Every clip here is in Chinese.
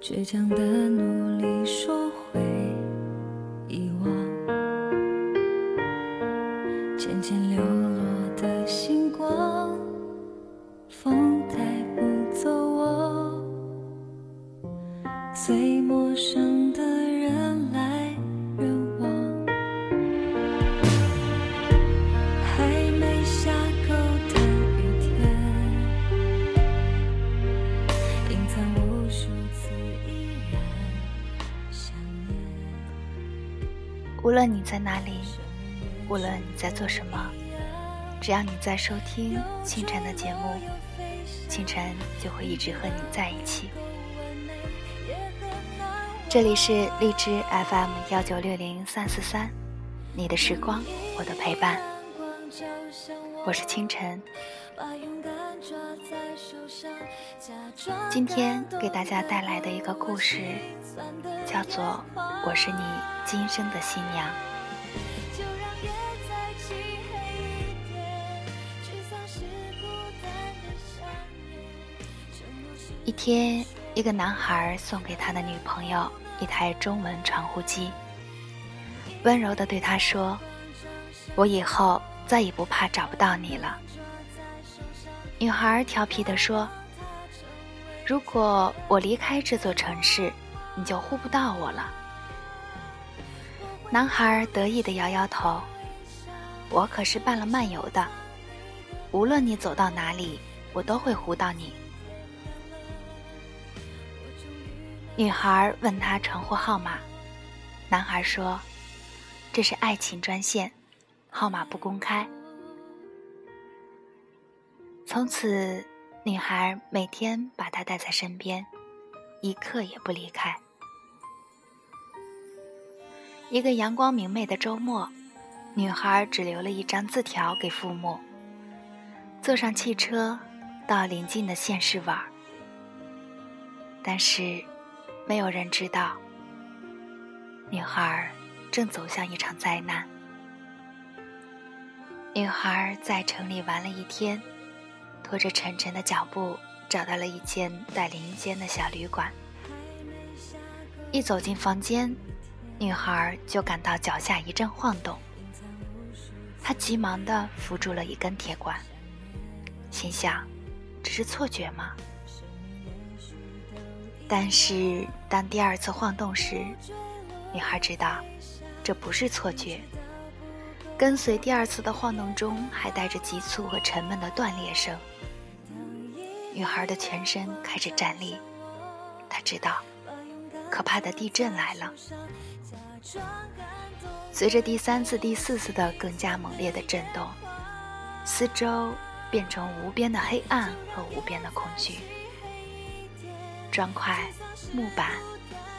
倔强的努力收回无论你在哪里，无论你在做什么，只要你在收听清晨的节目，清晨就会一直和你在一起。这里是荔枝 FM 幺九六零三四三，你的时光，我的陪伴，我是清晨。今天给大家带来的一个故事，叫做《我是你今生的新娘》。一天，一个男孩送给他的女朋友一台中文传呼机，温柔地对她说：“我以后再也不怕找不到你了。”女孩调皮地说：“如果我离开这座城市，你就呼不到我了。”男孩得意地摇摇头：“我可是办了漫游的，无论你走到哪里，我都会呼到你。”女孩问他传呼号码，男孩说：“这是爱情专线，号码不公开。”从此，女孩每天把他带在身边，一刻也不离开。一个阳光明媚的周末，女孩只留了一张字条给父母，坐上汽车到邻近的县市玩。但是，没有人知道，女孩正走向一场灾难。女孩在城里玩了一天。拖着沉沉的脚步，找到了一间带淋间的小旅馆。一走进房间，女孩就感到脚下一阵晃动。她急忙地扶住了一根铁管，心想：“这是错觉吗？”但是当第二次晃动时，女孩知道，这不是错觉。跟随第二次的晃动中，还带着急促和沉闷的断裂声。女孩的全身开始颤栗，她知道，可怕的地震来了。随着第三次、第四次的更加猛烈的震动，四周变成无边的黑暗和无边的恐惧。砖块、木板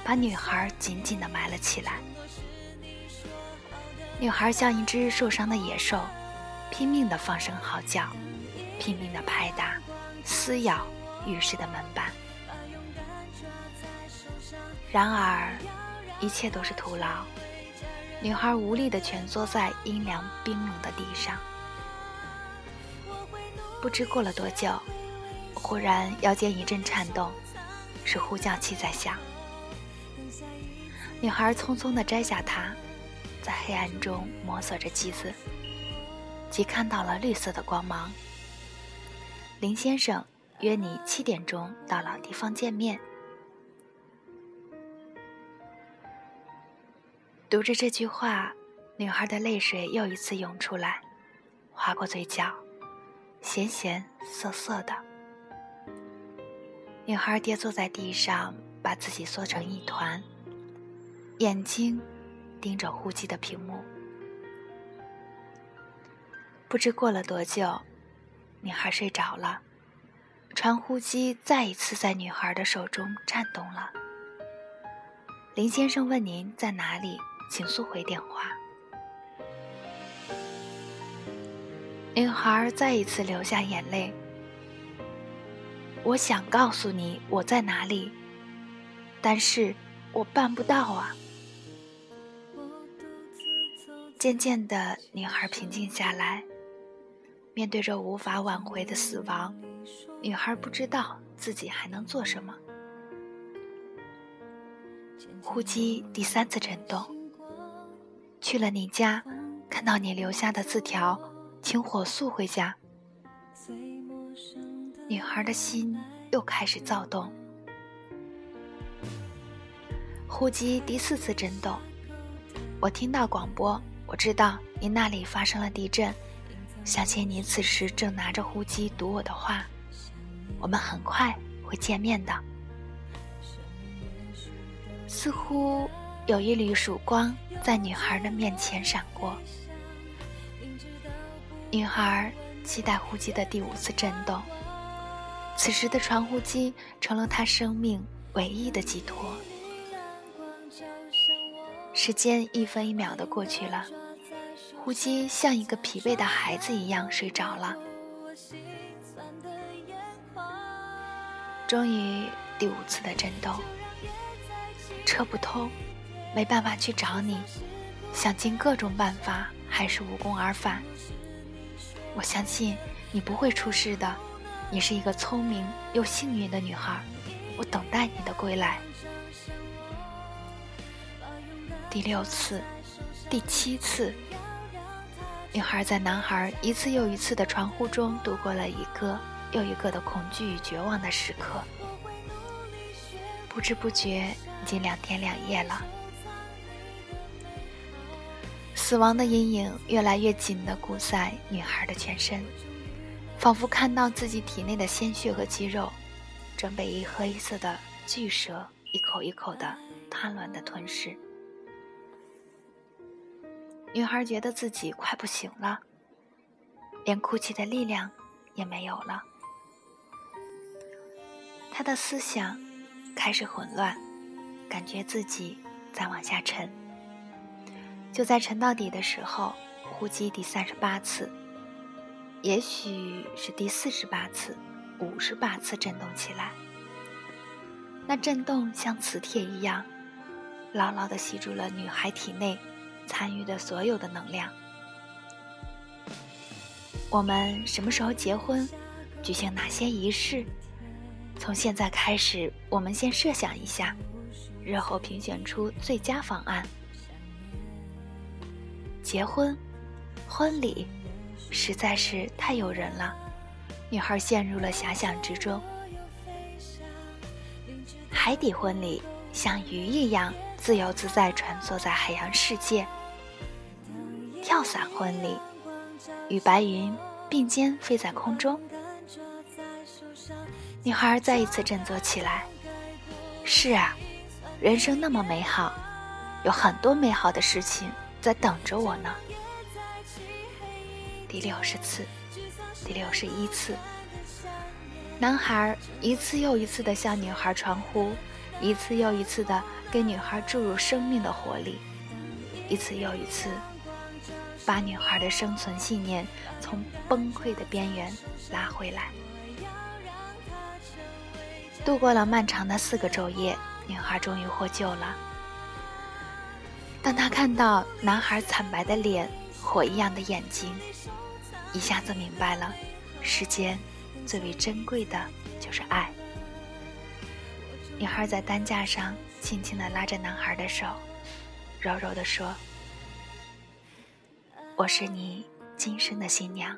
把女孩紧紧地埋了起来。女孩像一只受伤的野兽，拼命地放声嚎叫，拼命地拍打、撕咬浴室的门板。然而，一切都是徒劳。女孩无力地蜷缩在阴凉冰冷的地上。不知过了多久，忽然腰间一阵颤动，是呼叫器在响。女孩匆匆地摘下它。在黑暗中摸索着机子，即看到了绿色的光芒。林先生约你七点钟到老地方见面。读着这句话，女孩的泪水又一次涌出来，划过嘴角，咸咸涩涩的。女孩跌坐在地上，把自己缩成一团，眼睛。盯着呼机的屏幕，不知过了多久，女孩睡着了。传呼机再一次在女孩的手中颤动了。林先生问：“您在哪里？请速回电话。”女孩再一次流下眼泪。我想告诉你我在哪里，但是我办不到啊。渐渐的，女孩平静下来。面对着无法挽回的死亡，女孩不知道自己还能做什么。呼机第三次震动。去了你家，看到你留下的字条，请火速回家。女孩的心又开始躁动。呼机第四次震动，我听到广播，我知道你那里发生了地震，相信你此时正拿着呼机读我的话。我们很快会见面的。似乎有一缕曙光在女孩的面前闪过。女孩期待呼机的第五次震动。此时的传呼机成了她生命唯一的寄托。时间一分一秒的过去了，呼机像一个疲惫的孩子一样睡着了。终于，第五次的震动。车不通，没办法去找你，想尽各种办法，还是无功而返。我相信你不会出事的，你是一个聪明又幸运的女孩，我等待你的归来。第六次，第七次，女孩在男孩一次又一次的传呼中度过了一个又一个的恐惧与绝望的时刻。不知不觉。已经两天两夜了，死亡的阴影越来越紧地箍在女孩的全身，仿佛看到自己体内的鲜血和肌肉，正被一黑一色的巨蛇一口一口的贪婪地吞噬。女孩觉得自己快不行了，连哭泣的力量也没有了，她的思想开始混乱。感觉自己在往下沉，就在沉到底的时候，呼吸第三十八次，也许是第四十八次、五十八次震动起来。那震动像磁铁一样，牢牢地吸住了女孩体内参与的所有的能量。我们什么时候结婚？举行哪些仪式？从现在开始，我们先设想一下。日后评选出最佳方案。结婚，婚礼，实在是太诱人了。女孩陷入了遐想之中。海底婚礼，像鱼一样自由自在穿梭在海洋世界。跳伞婚礼，与白云并肩飞在空中。女孩再一次振作起来。是啊。人生那么美好，有很多美好的事情在等着我呢。第六十次，第六十一次，男孩一次又一次地向女孩传呼，一次又一次地给女孩注入生命的活力，一次又一次把女孩的生存信念从崩溃的边缘拉回来。度过了漫长的四个昼夜。女孩终于获救了。当她看到男孩惨白的脸、火一样的眼睛，一下子明白了，世间最为珍贵的就是爱。女孩在担架上轻轻地拉着男孩的手，柔柔地说：“我是你今生的新娘。”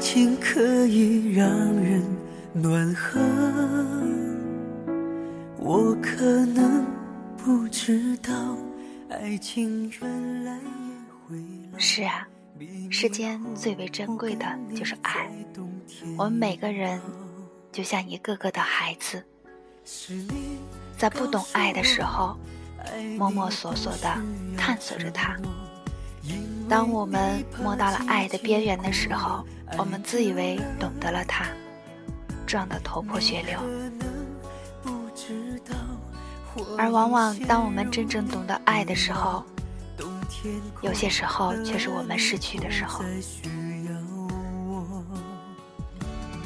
情可以让人暖和，我可能不知道，爱情原来也会是啊，世间最为珍贵的就是爱。我们每个人就像一个个的孩子，在不懂爱的时候，摸摸索索的探索着它。当我们摸到了爱的边缘的时候，我们自以为懂得了它，撞得头破血流。而往往当我们真正懂得爱的时候，有些时候却是我们失去的时候。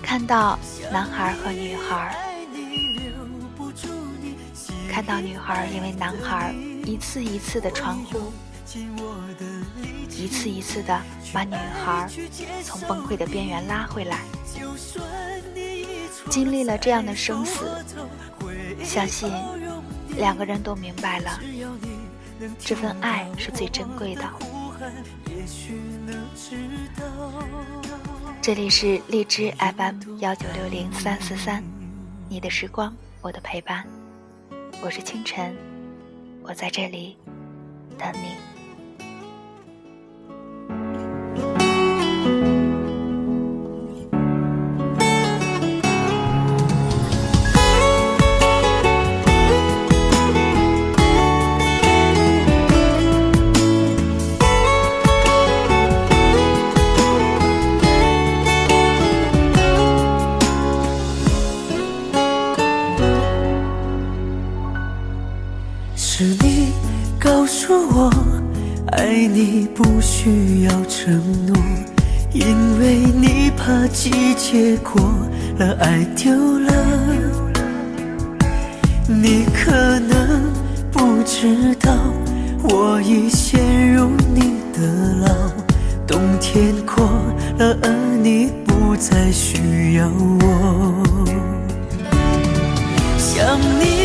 看到男孩和女孩，看到女孩因为男孩一次一次的传呼，一次一次的把女孩从崩溃的边缘拉回来。经历了这样的生死，相信两个人都明白了，这份爱是最珍贵的。这里是荔枝 FM 幺九六零三四三，你的时光，我的陪伴，我是清晨，我在这里等。你结果了，爱丢了。你可能不知道，我已陷入你的牢。冬天过了，而你不再需要我。想你，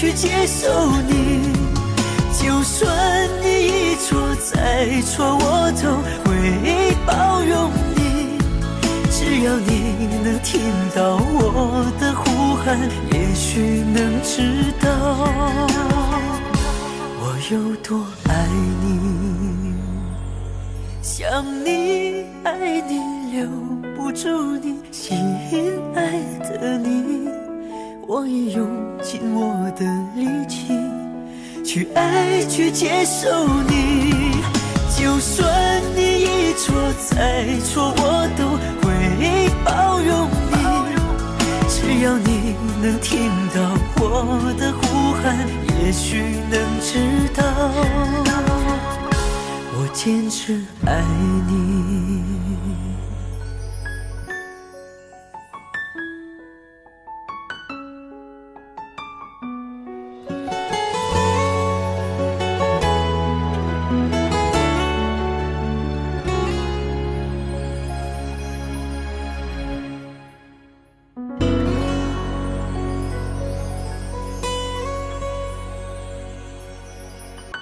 去接受你。就算你一错再错，我都会包容你。只要你能听到我的呼喊，也许能知道我有多爱你。想你，爱你，留。不住你，吸引爱的，我已用尽我的力气去爱，去接受你。就算你一错再错，我都会包容你。只要你能听到我的呼喊，也许能知道我坚持爱你。